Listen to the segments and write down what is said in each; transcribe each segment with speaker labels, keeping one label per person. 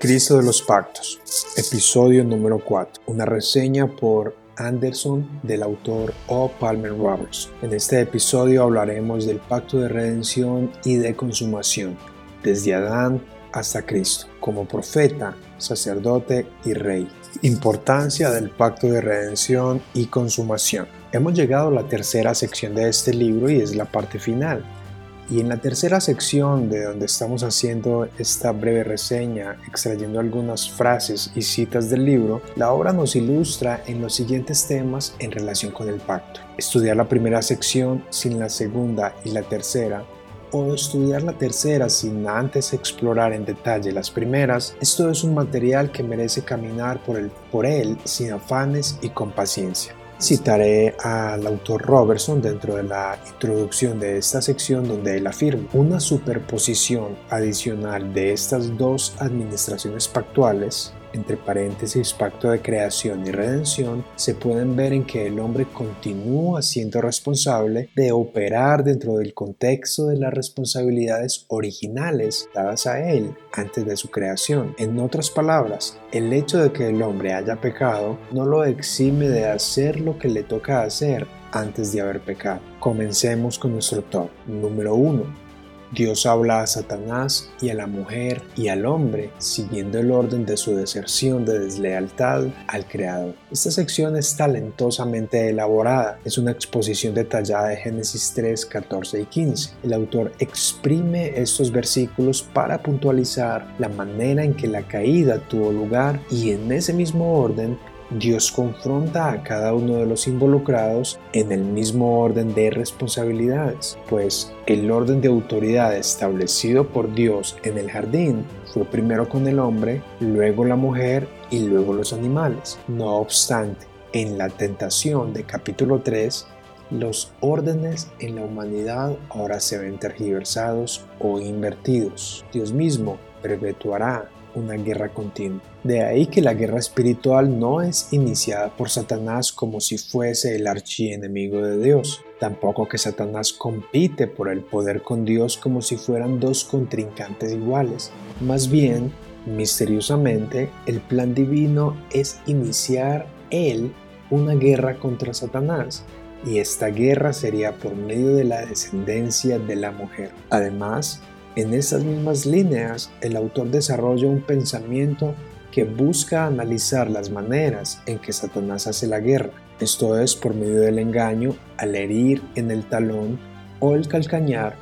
Speaker 1: Cristo de los Pactos, episodio número 4, una reseña por Anderson del autor O. Palmer Roberts. En este episodio hablaremos del pacto de redención y de consumación, desde Adán hasta Cristo, como profeta, sacerdote y rey. Importancia del pacto de redención y consumación. Hemos llegado a la tercera sección de este libro y es la parte final. Y en la tercera sección de donde estamos haciendo esta breve reseña, extrayendo algunas frases y citas del libro, la obra nos ilustra en los siguientes temas en relación con el pacto. Estudiar la primera sección sin la segunda y la tercera, o estudiar la tercera sin antes explorar en detalle las primeras, esto es un material que merece caminar por, él sin afanes y con paciencia. Citaré al autor Robertson dentro de la introducción de esta sección donde él afirma una superposición adicional de estas dos administraciones pactuales entre paréntesis pacto de creación y redención, se pueden ver en que el hombre continúa siendo responsable de operar dentro del contexto de las responsabilidades originales dadas a él antes de su creación. En otras palabras, el hecho de que el hombre haya pecado no lo exime de hacer lo que le toca hacer antes de haber pecado. Comencemos con nuestro top. Número 1 Dios habla a Satanás y a la mujer y al hombre siguiendo el orden de su deserción de deslealtad al Creador. Esta sección es talentosamente elaborada, es una exposición detallada de Génesis 3, 14 y 15. El autor exprime estos versículos para puntualizar la manera en que la caída tuvo lugar y en ese mismo orden Dios confronta a cada uno de los involucrados en el mismo orden de responsabilidades, pues el orden de autoridad establecido por Dios en el jardín fue primero con el hombre, luego la mujer y luego los animales. No obstante, en la tentación de capítulo 3, los órdenes en la humanidad ahora se ven tergiversados o invertidos. Dios mismo perpetuará una guerra continua. De ahí que la guerra espiritual no es iniciada por Satanás como si fuese el archienemigo de Dios. Tampoco que Satanás compite por el poder con Dios como si fueran dos contrincantes iguales. Más bien, misteriosamente, el plan divino es iniciar él una guerra contra Satanás y esta guerra sería por medio de la descendencia de la mujer. Además, en estas mismas líneas, el autor desarrolla un pensamiento que busca analizar las maneras en que Satanás hace la guerra, esto es por medio del engaño al herir en el talón o el calcañar.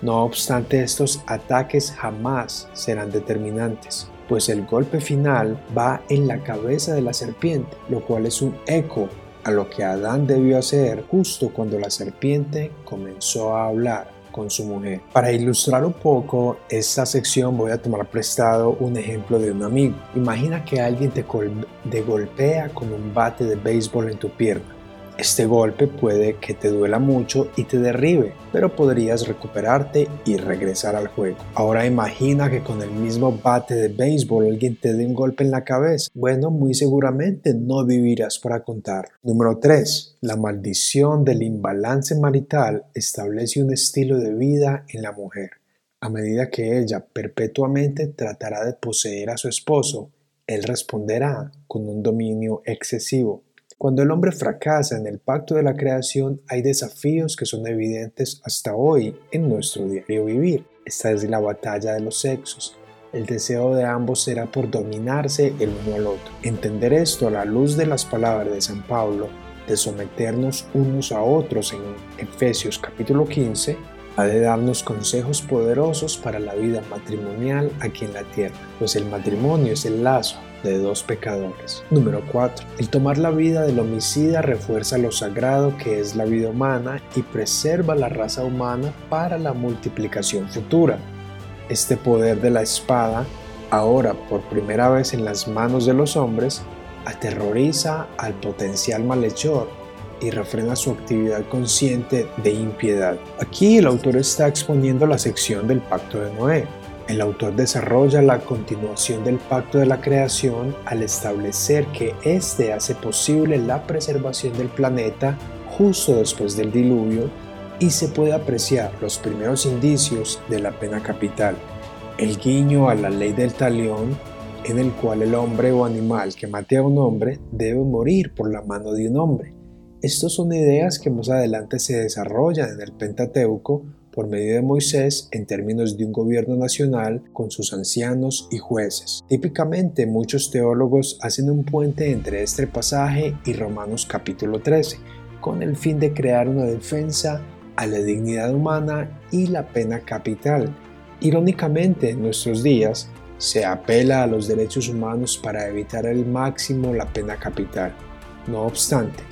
Speaker 1: No obstante, estos ataques jamás serán determinantes, pues el golpe final va en la cabeza de la serpiente, lo cual es un eco a lo que Adán debió hacer justo cuando la serpiente comenzó a hablar con su mujer. Para ilustrar un poco esta sección voy a tomar prestado un ejemplo de un amigo. Imagina que alguien te, golpea con un bate de béisbol en tu pierna. Este golpe puede que te duela mucho y te derribe, pero podrías recuperarte y regresar al juego. Ahora imagina que con el mismo bate de béisbol alguien te dé un golpe en la cabeza. Bueno, muy seguramente no vivirás para contar. Número 3. La maldición del imbalance marital establece un estilo de vida en la mujer. A medida que ella perpetuamente tratará de poseer a su esposo, él responderá con un dominio excesivo cuando el hombre fracasa en el pacto de la creación, hay desafíos que son evidentes hasta hoy en nuestro diario vivir. Esta es la batalla de los sexos. El deseo de ambos será por dominarse el uno al otro. Entender esto a la luz de las palabras de San Pablo, de someternos unos a otros en Efesios capítulo 15, ha de darnos consejos poderosos para la vida matrimonial aquí en la tierra, pues el matrimonio es el lazo de dos pecadores. Número 4. El tomar la vida del homicida refuerza lo sagrado que es la vida humana y preserva la raza humana para la multiplicación futura. Este poder de la espada, ahora por primera vez en las manos de los hombres, aterroriza al potencial malhechor y refrena su actividad consciente de impiedad. Aquí el autor está exponiendo la sección del pacto de Noé, el autor desarrolla la continuación del pacto de la creación al establecer que éste hace posible la preservación del planeta justo después del diluvio y se puede apreciar los primeros indicios de la pena capital. El guiño a la ley del talión en el cual el hombre o animal que mate a un hombre debe morir por la mano de un hombre. Estas son ideas que más adelante se desarrollan en el Pentateuco por medio de Moisés en términos de un gobierno nacional con sus ancianos y jueces. Típicamente muchos teólogos hacen un puente entre este pasaje y Romanos capítulo 13, con el fin de crear una defensa a la dignidad humana y la pena capital. Irónicamente, en nuestros días se apela a los derechos humanos para evitar al máximo la pena capital. No obstante,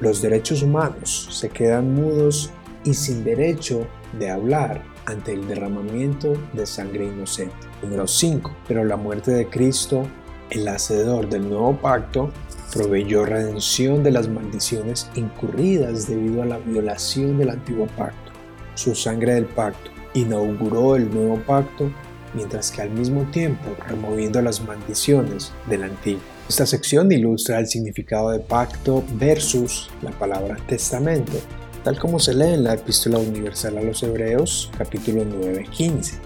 Speaker 1: los derechos humanos se quedan mudos y sin derecho de hablar ante el derramamiento de sangre inocente. Número 5. Pero la muerte de Cristo, el hacedor del nuevo pacto, proveyó redención de las maldiciones incurridas debido a la violación del antiguo pacto. Su sangre del pacto inauguró el nuevo pacto, mientras que al mismo tiempo removiendo las maldiciones del antiguo. Esta sección ilustra el significado de pacto versus la palabra testamento tal como se lee en la Epístola Universal a los Hebreos, capítulo 9, 15.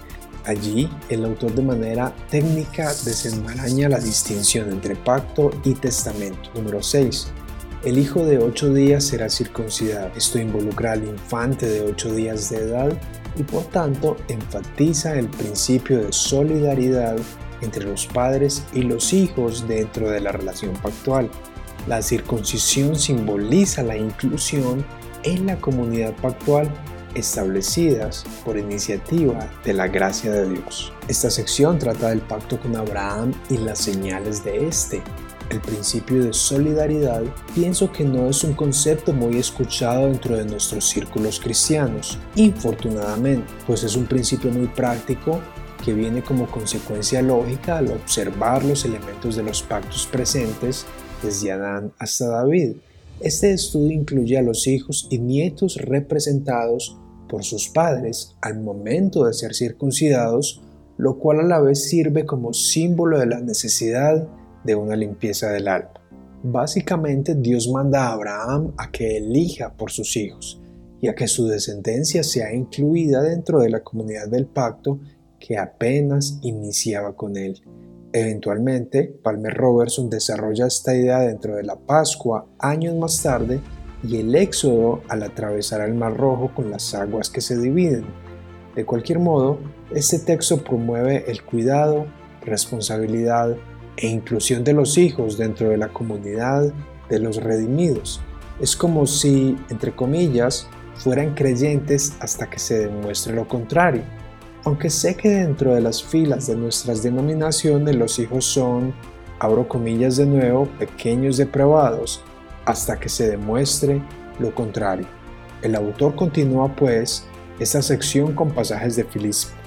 Speaker 1: Allí, el autor de manera técnica desenmaraña la distinción entre pacto y testamento. Número 6. El hijo de ocho días será circuncidado. Esto involucra al infante de ocho días de edad y por tanto enfatiza el principio de solidaridad entre los padres y los hijos dentro de la relación pactual. La circuncisión simboliza la inclusión en la comunidad pactual establecidas por iniciativa de la gracia de Dios. Esta sección trata del pacto con Abraham y las señales de este. El principio de solidaridad pienso que no es un concepto muy escuchado dentro de nuestros círculos cristianos, infortunadamente, pues es un principio muy práctico que viene como consecuencia lógica al observar los elementos de los pactos presentes desde Adán hasta David este estudio incluye a los hijos y nietos representados por sus padres al momento de ser circuncidados, lo cual a la vez sirve como símbolo de la necesidad de una limpieza del alma. Básicamente Dios manda a Abraham a que elija por sus hijos y a que su descendencia sea incluida dentro de la comunidad del pacto que apenas iniciaba con él. Eventualmente, Palmer Robertson desarrolla esta idea dentro de la Pascua años más tarde y el Éxodo al atravesar el Mar Rojo con las aguas que se dividen. De cualquier modo, este texto promueve el cuidado, responsabilidad e inclusión de los hijos dentro de la comunidad de los redimidos. Es como si, entre comillas, fueran creyentes hasta que se demuestre lo contrario. Aunque sé que dentro de las filas de nuestras denominaciones los hijos son, abro comillas de nuevo, pequeños depravados, hasta que se demuestre lo contrario. El autor continúa pues esta sección con pasajes de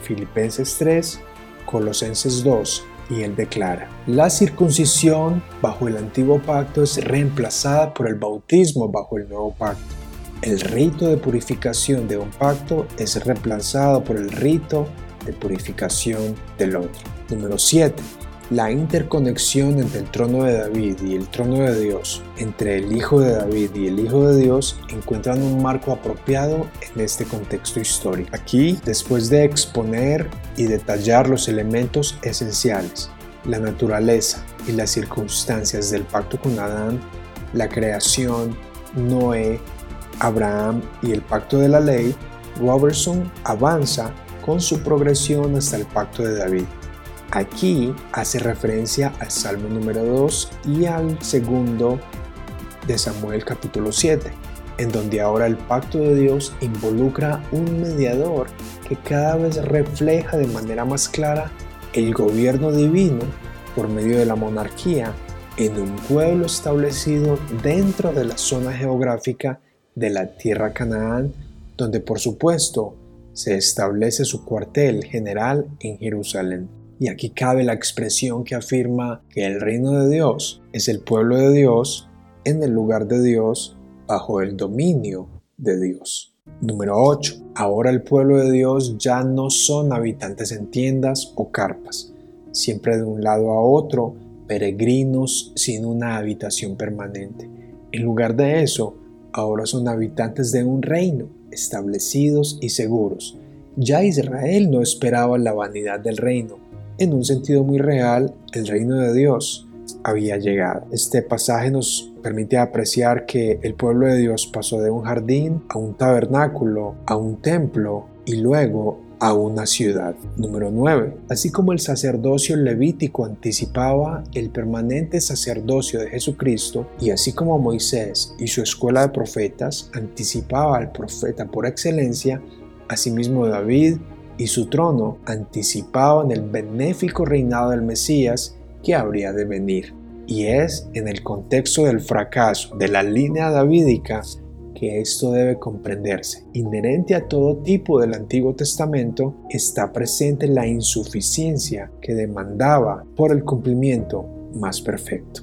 Speaker 1: Filipenses 3, Colosenses 2, y él declara, la circuncisión bajo el antiguo pacto es reemplazada por el bautismo bajo el nuevo pacto. El rito de purificación de un pacto es reemplazado por el rito de purificación del otro. Número 7. La interconexión entre el trono de David y el trono de Dios, entre el Hijo de David y el Hijo de Dios, encuentran un marco apropiado en este contexto histórico. Aquí, después de exponer y detallar los elementos esenciales, la naturaleza y las circunstancias del pacto con Adán, la creación, Noé, Abraham y el pacto de la ley, Robertson avanza con su progresión hasta el pacto de David. Aquí hace referencia al Salmo número 2 y al segundo de Samuel capítulo 7, en donde ahora el pacto de Dios involucra un mediador que cada vez refleja de manera más clara el gobierno divino por medio de la monarquía en un pueblo establecido dentro de la zona geográfica de la tierra Canaán, donde por supuesto se establece su cuartel general en Jerusalén. Y aquí cabe la expresión que afirma que el reino de Dios es el pueblo de Dios en el lugar de Dios bajo el dominio de Dios. Número 8. Ahora el pueblo de Dios ya no son habitantes en tiendas o carpas, siempre de un lado a otro, peregrinos sin una habitación permanente. En lugar de eso, ahora son habitantes de un reino, establecidos y seguros. Ya Israel no esperaba la vanidad del reino, en un sentido muy real, el reino de Dios había llegado. Este pasaje nos permite apreciar que el pueblo de Dios pasó de un jardín a un tabernáculo, a un templo y luego a una ciudad. Número 9. Así como el sacerdocio levítico anticipaba el permanente sacerdocio de Jesucristo y así como Moisés y su escuela de profetas anticipaba al profeta por excelencia, asimismo David y su trono anticipaban el benéfico reinado del Mesías que habría de venir. Y es en el contexto del fracaso de la línea davídica que esto debe comprenderse. Inherente a todo tipo del Antiguo Testamento está presente la insuficiencia que demandaba por el cumplimiento más perfecto.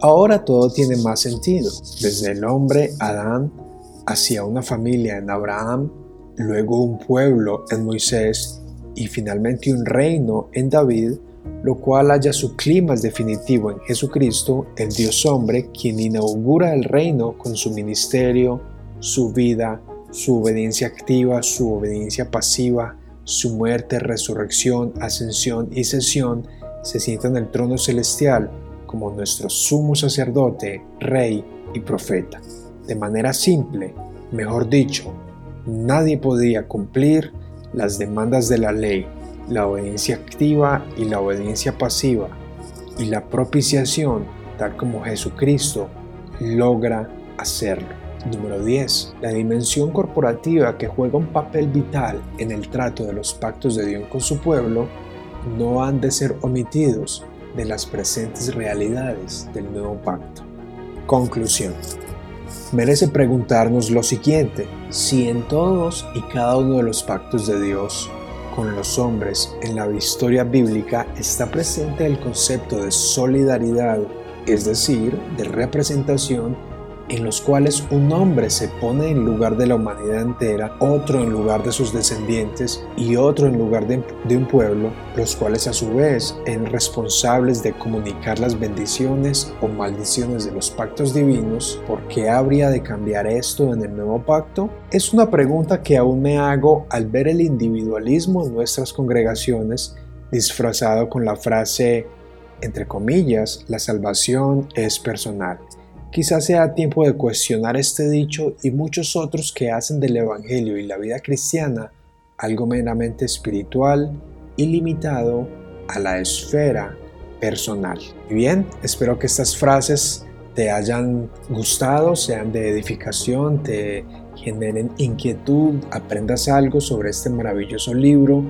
Speaker 1: Ahora todo tiene más sentido, desde el hombre Adán hacia una familia en Abraham, luego un pueblo en Moisés y finalmente un reino en David, lo cual haya su clima definitivo en Jesucristo, el Dios hombre, quien inaugura el reino con su ministerio, su vida, su obediencia activa, su obediencia pasiva, su muerte, resurrección, ascensión y sesión, se sienta en el trono celestial como nuestro sumo sacerdote, rey y profeta. De manera simple, mejor dicho, nadie podía cumplir las demandas de la ley la obediencia activa y la obediencia pasiva y la propiciación tal como Jesucristo logra hacerlo. Número 10. La dimensión corporativa que juega un papel vital en el trato de los pactos de Dios con su pueblo no han de ser omitidos de las presentes realidades del nuevo pacto. Conclusión. Merece preguntarnos lo siguiente, si en todos y cada uno de los pactos de Dios con los hombres en la historia bíblica está presente el concepto de solidaridad, es decir, de representación en los cuales un hombre se pone en lugar de la humanidad entera, otro en lugar de sus descendientes y otro en lugar de, un pueblo, los cuales a su vez eran responsables de comunicar las bendiciones o maldiciones de los pactos divinos, ¿por qué habría de cambiar esto en el nuevo pacto? Es una pregunta que aún me hago al ver el individualismo en nuestras congregaciones disfrazado con la frase, entre comillas, la salvación es personal. Quizás sea tiempo de cuestionar este dicho y muchos otros que hacen del Evangelio y la vida cristiana algo meramente espiritual y limitado a la esfera personal. Y bien, espero que estas frases te hayan gustado, sean de edificación, te generen inquietud, aprendas algo sobre este maravilloso libro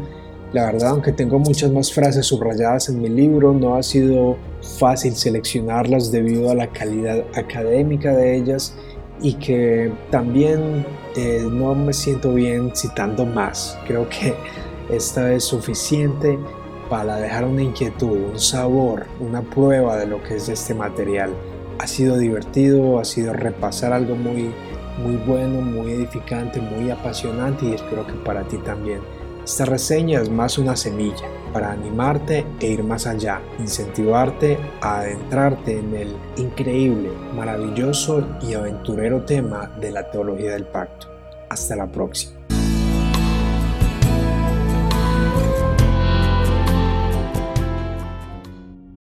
Speaker 1: la verdad, aunque tengo muchas más frases subrayadas en mi libro, no ha sido fácil seleccionarlas debido a la calidad académica de ellas y que también eh, no me siento bien citando más. Creo que esta es suficiente para dejar una inquietud, un sabor, una prueba de lo que es este material. Ha sido divertido, ha sido repasar algo muy, muy bueno, muy edificante, muy apasionante y espero que para ti también. Esta reseña es más una semilla para animarte e ir más allá, incentivarte a adentrarte en el increíble, maravilloso y aventurero tema de la teología del pacto. Hasta la próxima.